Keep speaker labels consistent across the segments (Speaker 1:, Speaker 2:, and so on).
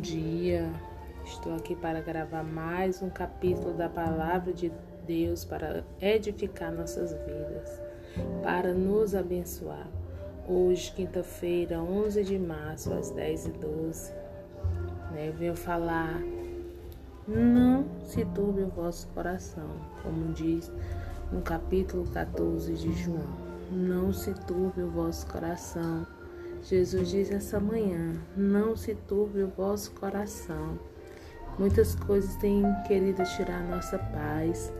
Speaker 1: dia. Estou aqui para gravar mais um capítulo da palavra de Deus para edificar nossas vidas, para nos abençoar. Hoje, quinta-feira, 11 de março, às 10h12, né, eu venho falar: não se turbe o vosso coração, como diz no capítulo 14 de João. Não se turbe o vosso coração Jesus diz essa manhã: não se turbe o vosso coração. Muitas coisas têm querido tirar nossa paz,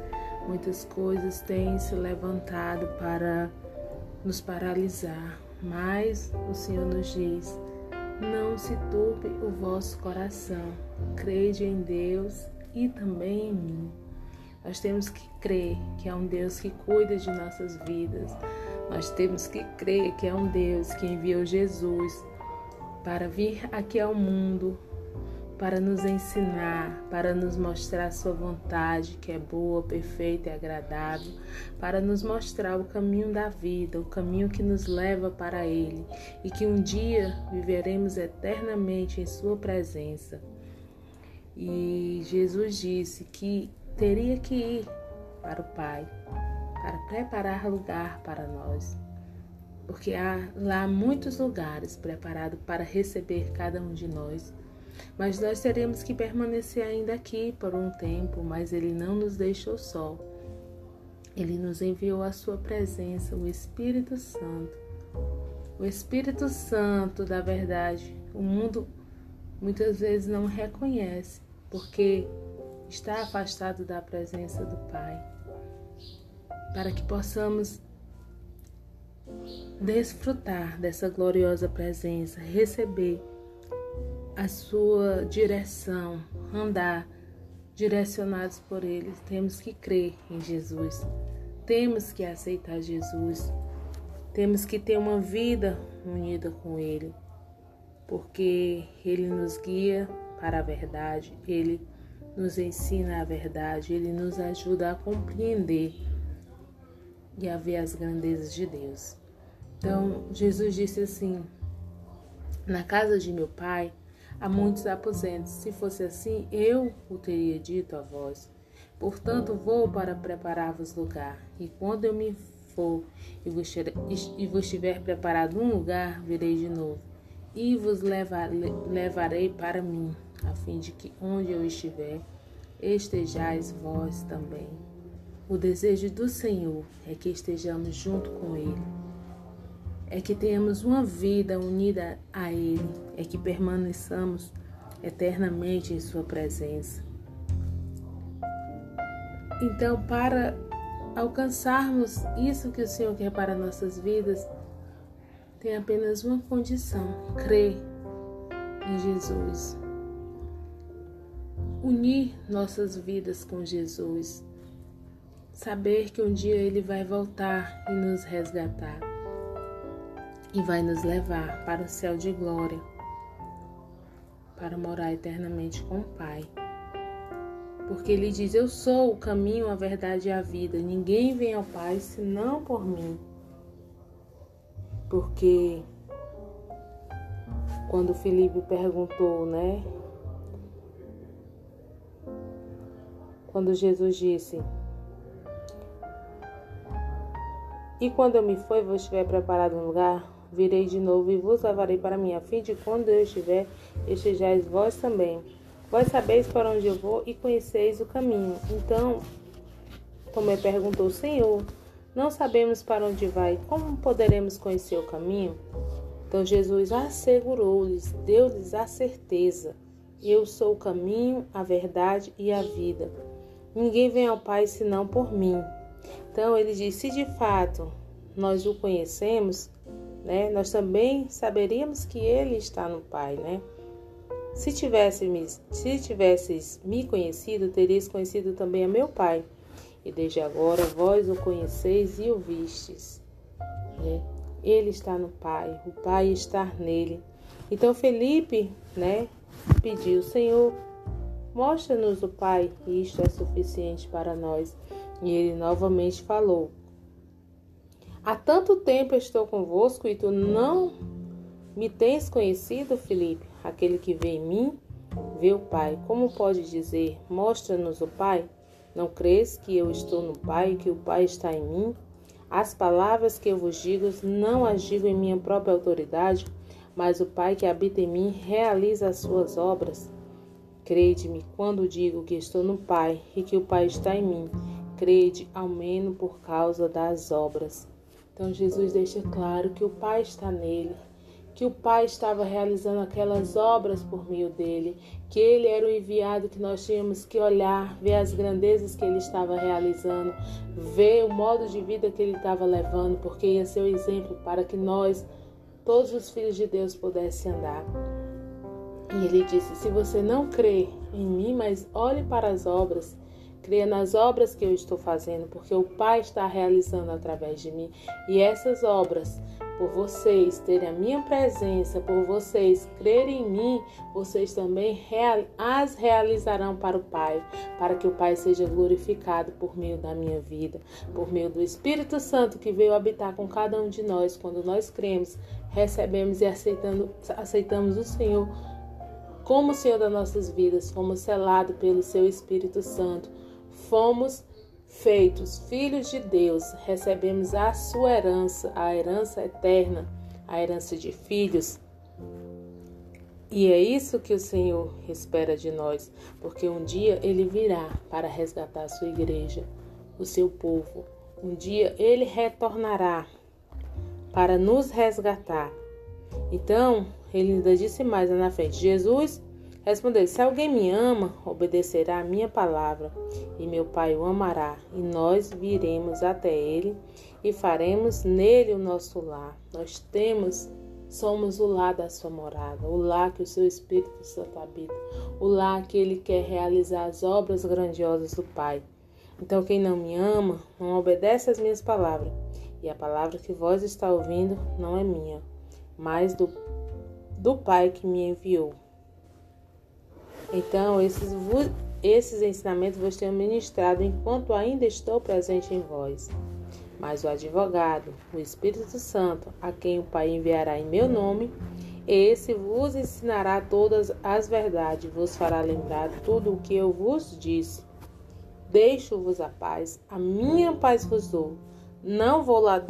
Speaker 1: muitas coisas têm se levantado para nos paralisar, mas o Senhor nos diz: não se turbe o vosso coração, crede em Deus e também em mim. Nós temos que crer que é um Deus que cuida de nossas vidas. Nós temos que crer que é um Deus que enviou Jesus para vir aqui ao mundo, para nos ensinar, para nos mostrar sua vontade, que é boa, perfeita e agradável, para nos mostrar o caminho da vida, o caminho que nos leva para Ele e que um dia viveremos eternamente em Sua presença. E Jesus disse que teria que ir para o Pai para preparar lugar para nós, porque há lá muitos lugares preparados para receber cada um de nós. Mas nós teremos que permanecer ainda aqui por um tempo, mas Ele não nos deixou só. Ele nos enviou a Sua presença, o Espírito Santo. O Espírito Santo da verdade, o mundo muitas vezes não reconhece, porque está afastado da presença do Pai, para que possamos desfrutar dessa gloriosa presença, receber a sua direção, andar direcionados por Ele. Temos que crer em Jesus, temos que aceitar Jesus, temos que ter uma vida unida com Ele, porque Ele nos guia para a verdade, Ele nos ensina a verdade, ele nos ajuda a compreender e a ver as grandezas de Deus. Então, Jesus disse assim: Na casa de meu pai há muitos aposentos. Se fosse assim, eu o teria dito a vós. Portanto, vou para preparar-vos lugar. E quando eu me for e vos, tiver preparado um lugar, virei de novo e vos levarei para mim a fim de que onde eu estiver, estejais vós também. O desejo do Senhor é que estejamos junto com Ele, é que tenhamos uma vida unida a Ele, é que permaneçamos eternamente em Sua presença. Então, para alcançarmos isso que o Senhor quer para nossas vidas, tem apenas uma condição: crer em Jesus. Unir nossas vidas com Jesus, saber que um dia Ele vai voltar e nos resgatar e vai nos levar para o céu de glória, para morar eternamente com o Pai. Porque Ele diz: Eu sou o caminho, a verdade e a vida. Ninguém vem ao Pai senão por mim. Porque quando Felipe perguntou, né, quando Jesus disse: E quando eu me for vos estiver preparado um lugar, virei de novo e vos levarei para mim, a fim de quando eu estiver, estejais vós também. Vós sabeis para onde eu vou e conheceis o caminho. Então Tomé perguntou: Senhor, não sabemos para onde vai, como poderemos conhecer o caminho? Então Jesus assegurou-lhes, deu-lhes a certeza: Eu sou o caminho, a verdade e a vida. Ninguém vem ao Pai senão por mim. Então ele diz: se de fato nós o conhecemos, né, nós também saberíamos que ele está no Pai, né? Se tivesses, se tivesses me conhecido, teríeis conhecido também a meu Pai. E desde agora vós o conheceis e o vistes. Né? Ele está no Pai, o Pai está nele. Então Felipe, né, pediu, Senhor, Mostra-nos o Pai, isto é suficiente para nós. E ele novamente falou: Há tanto tempo estou convosco e tu não me tens conhecido, Filipe? Aquele que vê em mim, vê o Pai. Como pode dizer: Mostra-nos o Pai? Não crês que eu estou no Pai e que o Pai está em mim? As palavras que eu vos digo não as digo em minha própria autoridade, mas o Pai que habita em mim realiza as suas obras. Crede-me quando digo que estou no Pai e que o Pai está em mim. Crede, ao menos por causa das obras. Então Jesus deixa claro que o Pai está nele, que o Pai estava realizando aquelas obras por meio dele, que ele era o enviado que nós tínhamos que olhar, ver as grandezas que ele estava realizando, ver o modo de vida que ele estava levando, porque ia ser o exemplo para que nós, todos os filhos de Deus, pudessem andar. E ele disse: Se você não crê em mim, mas olhe para as obras, creia nas obras que eu estou fazendo, porque o Pai está realizando através de mim. E essas obras por vocês terem a minha presença, por vocês crerem em mim, vocês também as realizarão para o Pai, para que o Pai seja glorificado por meio da minha vida, por meio do Espírito Santo que veio habitar com cada um de nós quando nós cremos, recebemos e aceitamos o Senhor como Senhor das nossas vidas, fomos selados pelo seu Espírito Santo, fomos feitos filhos de Deus, recebemos a sua herança, a herança eterna, a herança de filhos. E é isso que o Senhor espera de nós, porque um dia ele virá para resgatar a sua igreja, o seu povo. Um dia ele retornará para nos resgatar. Então, ele ainda disse mais lá na frente: Jesus Respondeu: Se alguém me ama, obedecerá a minha palavra, e meu Pai o amará, e nós viremos até ele e faremos nele o nosso lar. Nós temos, somos o lar da sua morada, o lar que o seu Espírito Santo habita, o lar que ele quer realizar as obras grandiosas do Pai. Então, quem não me ama, não obedece às minhas palavras, e a palavra que vós está ouvindo não é minha, mas do, do Pai que me enviou. Então, esses, esses ensinamentos vos tenho ministrado enquanto ainda estou presente em vós. Mas o advogado, o Espírito Santo, a quem o Pai enviará em meu nome, esse vos ensinará todas as verdades, vos fará lembrar tudo o que eu vos disse. Deixo-vos a paz, a minha paz vos dou. Não vou lá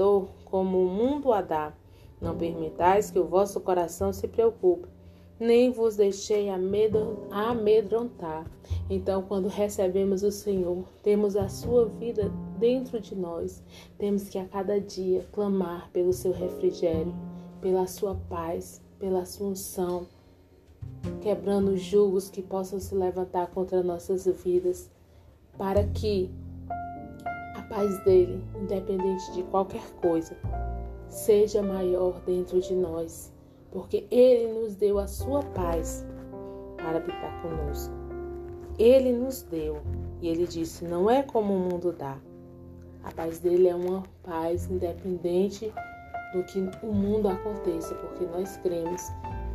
Speaker 1: como o mundo a dá. Não permitais que o vosso coração se preocupe nem vos deixei amedrontar. Então, quando recebemos o Senhor, temos a sua vida dentro de nós. Temos que a cada dia clamar pelo seu refrigério, pela sua paz, pela sua unção, quebrando os julgos que possam se levantar contra nossas vidas, para que a paz dele, independente de qualquer coisa, seja maior dentro de nós porque Ele nos deu a sua paz para habitar conosco. Ele nos deu e Ele disse: não é como o mundo dá. A paz dele é uma paz independente do que o mundo aconteça, porque nós cremos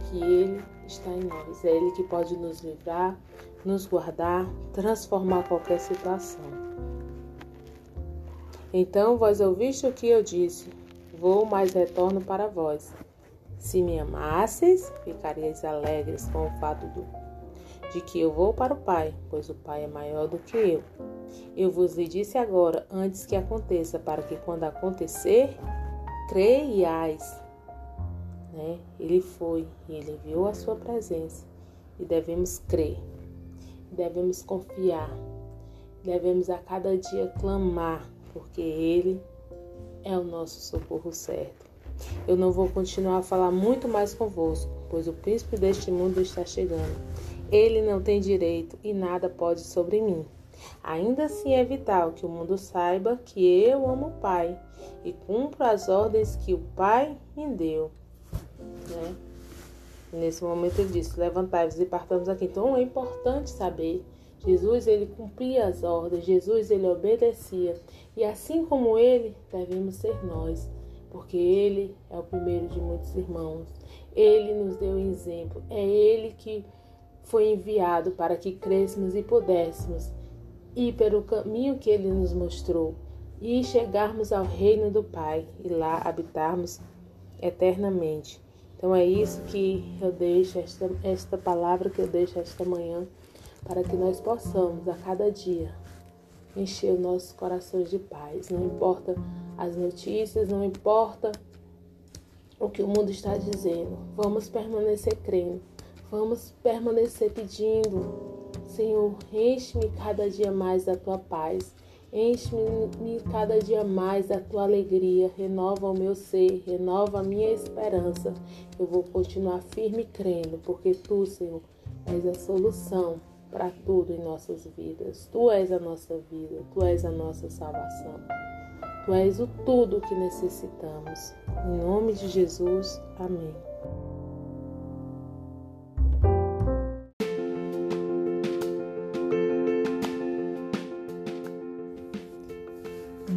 Speaker 1: que Ele está em nós. É Ele que pode nos livrar, nos guardar, transformar qualquer situação. Então vós ouviste o que eu disse: Vou, mas retorno para vós. Se me amasseis, ficareis alegres com o fato do, de que eu vou para o Pai, pois o Pai é maior do que eu. Eu vos lhe disse agora, antes que aconteça, para que quando acontecer, creiais. Né? Ele foi e ele viu a sua presença e devemos crer, devemos confiar, devemos a cada dia clamar, porque Ele é o nosso socorro certo. Eu não vou continuar a falar muito mais convosco, pois o príncipe deste mundo está chegando. Ele não tem direito e nada pode sobre mim. Ainda assim é vital que o mundo saiba que eu amo o Pai e cumpro as ordens que o Pai me deu. Né? Nesse momento ele disse: Levantai-vos e partamos aqui. Então é importante saber. Jesus ele cumpria as ordens, Jesus ele obedecia e assim como ele devemos ser nós porque Ele é o primeiro de muitos irmãos. Ele nos deu exemplo. É Ele que foi enviado para que crescemos e pudéssemos ir pelo caminho que Ele nos mostrou e chegarmos ao reino do Pai e lá habitarmos eternamente. Então é isso que eu deixo, esta, esta palavra que eu deixo esta manhã, para que nós possamos a cada dia encher os nossos corações de paz. Não importa as notícias, não importa o que o mundo está dizendo. Vamos permanecer crendo. Vamos permanecer pedindo. Senhor, enche-me cada dia mais da tua paz. Enche-me cada dia mais da tua alegria, renova o meu ser, renova a minha esperança. Eu vou continuar firme crendo, porque tu, Senhor, és a solução para tudo em nossas vidas. Tu és a nossa vida, tu és a nossa salvação. Tu és o tudo que necessitamos. Em nome de Jesus, amém.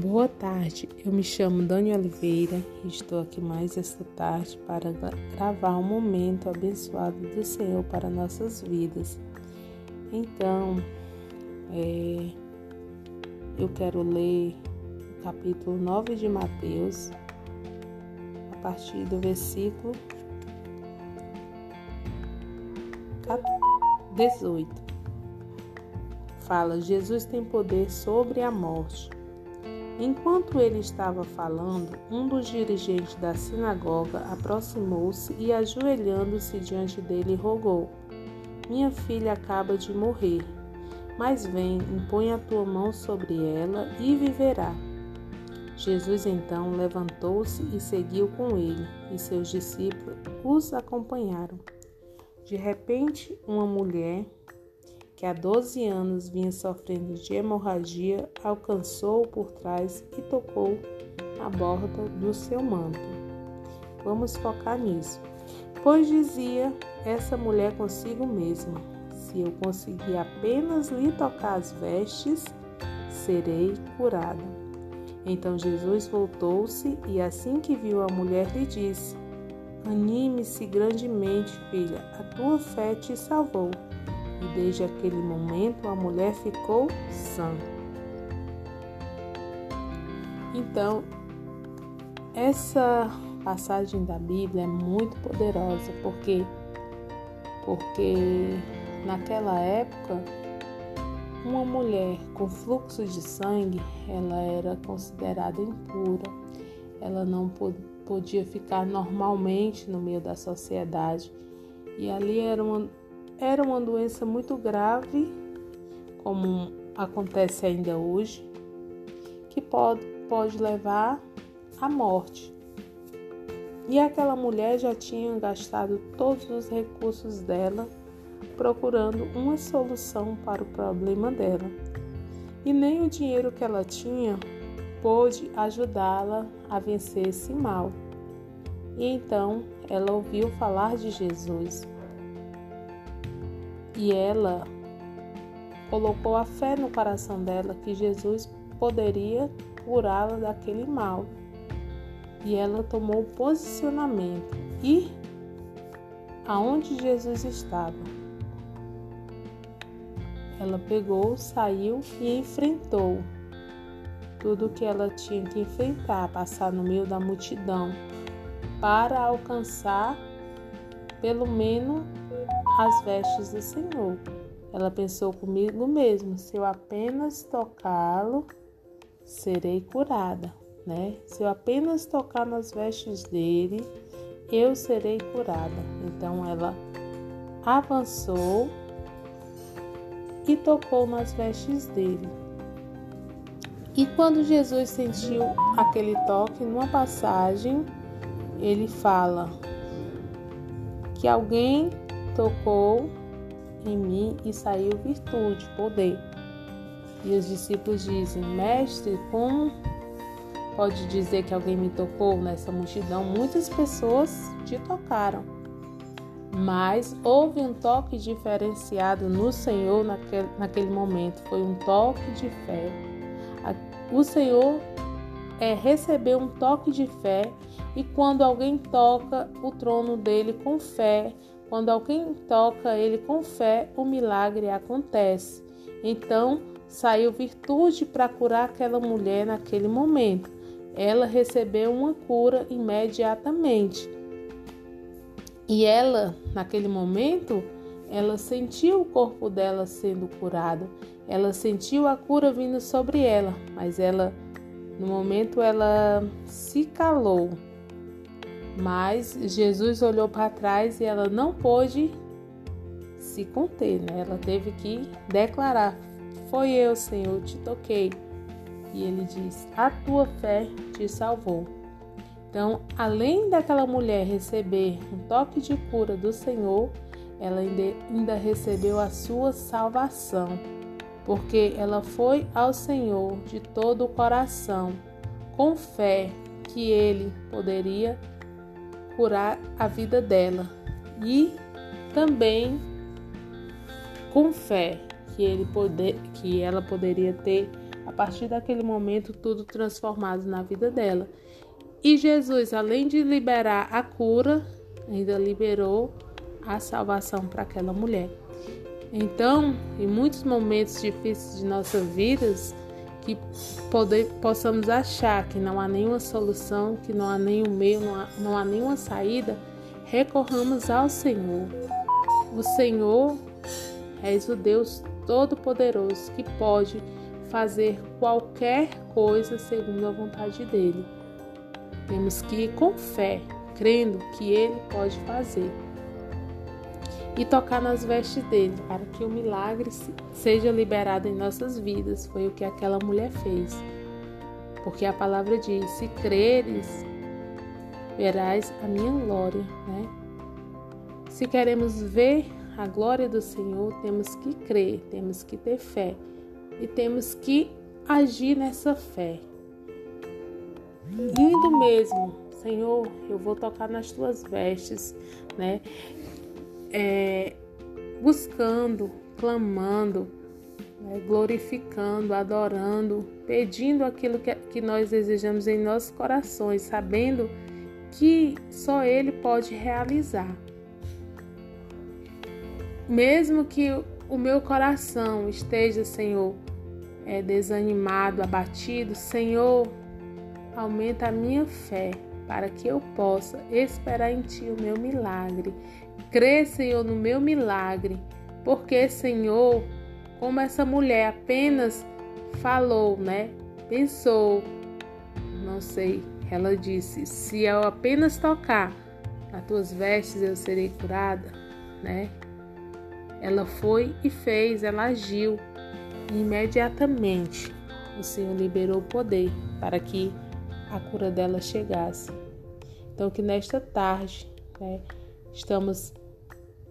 Speaker 1: Boa tarde, eu me chamo Dani Oliveira e estou aqui mais esta tarde para gravar um momento abençoado do Senhor para nossas vidas. Então, é, eu quero ler o capítulo 9 de Mateus, a partir do versículo 18. Fala: Jesus tem poder sobre a morte. Enquanto ele estava falando, um dos dirigentes da sinagoga aproximou-se e, ajoelhando-se diante dele, rogou: Minha filha acaba de morrer, mas vem, impõe a tua mão sobre ela e viverá. Jesus então levantou-se e seguiu com ele, e seus discípulos os acompanharam. De repente, uma mulher que há 12 anos vinha sofrendo de hemorragia, alcançou-o por trás e tocou a borda do seu manto. Vamos focar nisso. Pois dizia essa mulher consigo mesma: se eu conseguir apenas lhe tocar as vestes, serei curada. Então Jesus voltou-se e, assim que viu a mulher, lhe disse: Anime-se grandemente, filha, a tua fé te salvou e desde aquele momento a mulher ficou sã. Então, essa passagem da Bíblia é muito poderosa, porque porque naquela época uma mulher com fluxo de sangue, ela era considerada impura. Ela não podia ficar normalmente no meio da sociedade. E ali era uma era uma doença muito grave, como acontece ainda hoje, que pode, pode levar à morte. E aquela mulher já tinha gastado todos os recursos dela procurando uma solução para o problema dela. E nem o dinheiro que ela tinha pôde ajudá-la a vencer esse mal. E então ela ouviu falar de Jesus e ela colocou a fé no coração dela que Jesus poderia curá-la daquele mal. E ela tomou posicionamento e aonde Jesus estava. Ela pegou, saiu e enfrentou tudo o que ela tinha que enfrentar, passar no meio da multidão, para alcançar pelo menos as vestes do Senhor. Ela pensou comigo mesmo: se eu apenas tocá-lo, serei curada, né? Se eu apenas tocar nas vestes dele, eu serei curada. Então ela avançou e tocou nas vestes dele. E quando Jesus sentiu aquele toque, numa passagem, ele fala que alguém tocou em mim e saiu virtude, poder. E os discípulos dizem: Mestre, como pode dizer que alguém me tocou nessa multidão? Muitas pessoas te tocaram, mas houve um toque diferenciado no Senhor naquele, naquele momento. Foi um toque de fé. O Senhor é receber um toque de fé e quando alguém toca o trono dele com fé, quando alguém toca ele com fé, o milagre acontece. Então, saiu virtude para curar aquela mulher naquele momento. Ela recebeu uma cura imediatamente. E ela, naquele momento, ela sentiu o corpo dela sendo curado. Ela sentiu a cura vindo sobre ela, mas ela no momento ela se calou. Mas Jesus olhou para trás e ela não pôde se conter, né? Ela teve que declarar: Foi eu, Senhor, te toquei. E ele diz: A tua fé te salvou. Então, além daquela mulher receber um toque de cura do Senhor, ela ainda recebeu a sua salvação, porque ela foi ao Senhor de todo o coração, com fé que ele poderia curar a vida dela e também com fé que ele poder, que ela poderia ter a partir daquele momento tudo transformado na vida dela. E Jesus, além de liberar a cura, ainda liberou a salvação para aquela mulher. Então, em muitos momentos difíceis de nossas vidas, que poder, possamos achar que não há nenhuma solução, que não há nenhum meio, não há, não há nenhuma saída, recorramos ao Senhor. O Senhor é o Deus Todo-Poderoso que pode fazer qualquer coisa segundo a vontade dele. Temos que ir com fé, crendo que Ele pode fazer. E tocar nas vestes dele, para que o milagre seja liberado em nossas vidas. Foi o que aquela mulher fez. Porque a palavra diz: se creres, verás a minha glória. Né? Se queremos ver a glória do Senhor, temos que crer, temos que ter fé e temos que agir nessa fé indo mesmo, Senhor, eu vou tocar nas tuas vestes, né? É, buscando, clamando, né? glorificando, adorando, pedindo aquilo que, que nós desejamos em nossos corações, sabendo que só Ele pode realizar. Mesmo que o meu coração esteja, Senhor, é, desanimado, abatido, Senhor, aumenta a minha fé para que eu possa esperar em Ti o meu milagre. Crê, Senhor, no meu milagre, porque, Senhor, como essa mulher apenas falou, né? Pensou, não sei, ela disse: se eu apenas tocar nas tuas vestes, eu serei curada, né? Ela foi e fez, ela agiu. E imediatamente o Senhor liberou o poder para que a cura dela chegasse. Então, que nesta tarde né, estamos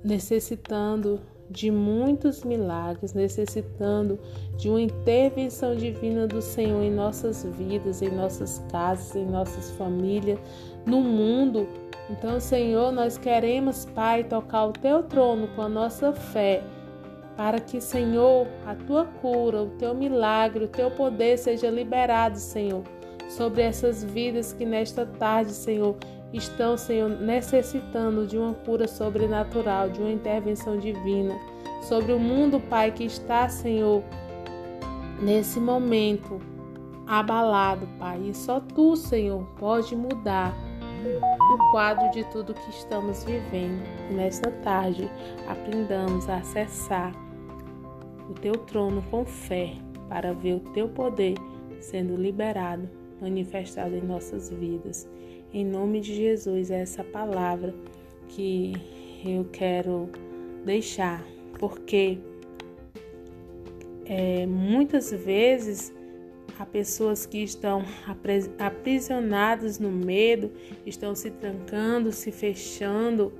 Speaker 1: necessitando de muitos milagres, necessitando de uma intervenção divina do Senhor em nossas vidas, em nossas casas, em nossas famílias, no mundo. Então, Senhor, nós queremos, Pai, tocar o teu trono com a nossa fé, para que, Senhor, a tua cura, o teu milagre, o teu poder seja liberado, Senhor sobre essas vidas que nesta tarde, Senhor, estão, Senhor, necessitando de uma cura sobrenatural, de uma intervenção divina. Sobre o mundo, Pai, que está, Senhor, nesse momento abalado, Pai. E só Tu, Senhor, pode mudar o quadro de tudo que estamos vivendo. Nesta tarde, aprendamos a acessar o Teu trono com fé para ver o Teu poder sendo liberado manifestado em nossas vidas. Em nome de Jesus, é essa palavra que eu quero deixar, porque é, muitas vezes há pessoas que estão aprisionadas no medo, estão se trancando, se fechando,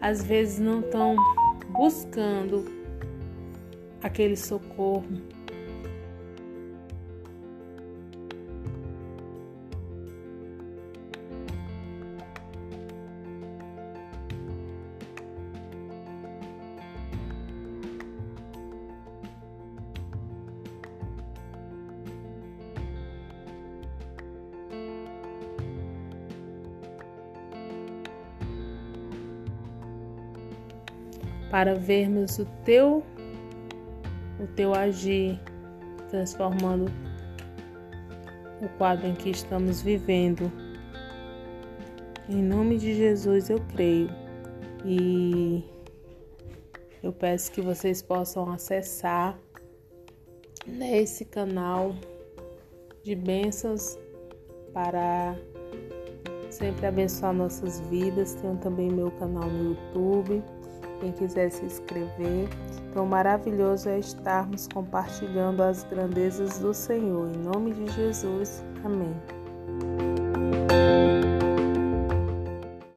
Speaker 1: às vezes não estão buscando aquele socorro, para vermos o teu teu agir transformando o quadro em que estamos vivendo. Em nome de Jesus eu creio. E eu peço que vocês possam acessar nesse canal de bênçãos para sempre abençoar nossas vidas. Tenho também meu canal no YouTube. Quem quiser se inscrever. Então, maravilhoso é estarmos compartilhando as grandezas do Senhor. Em nome de Jesus. Amém.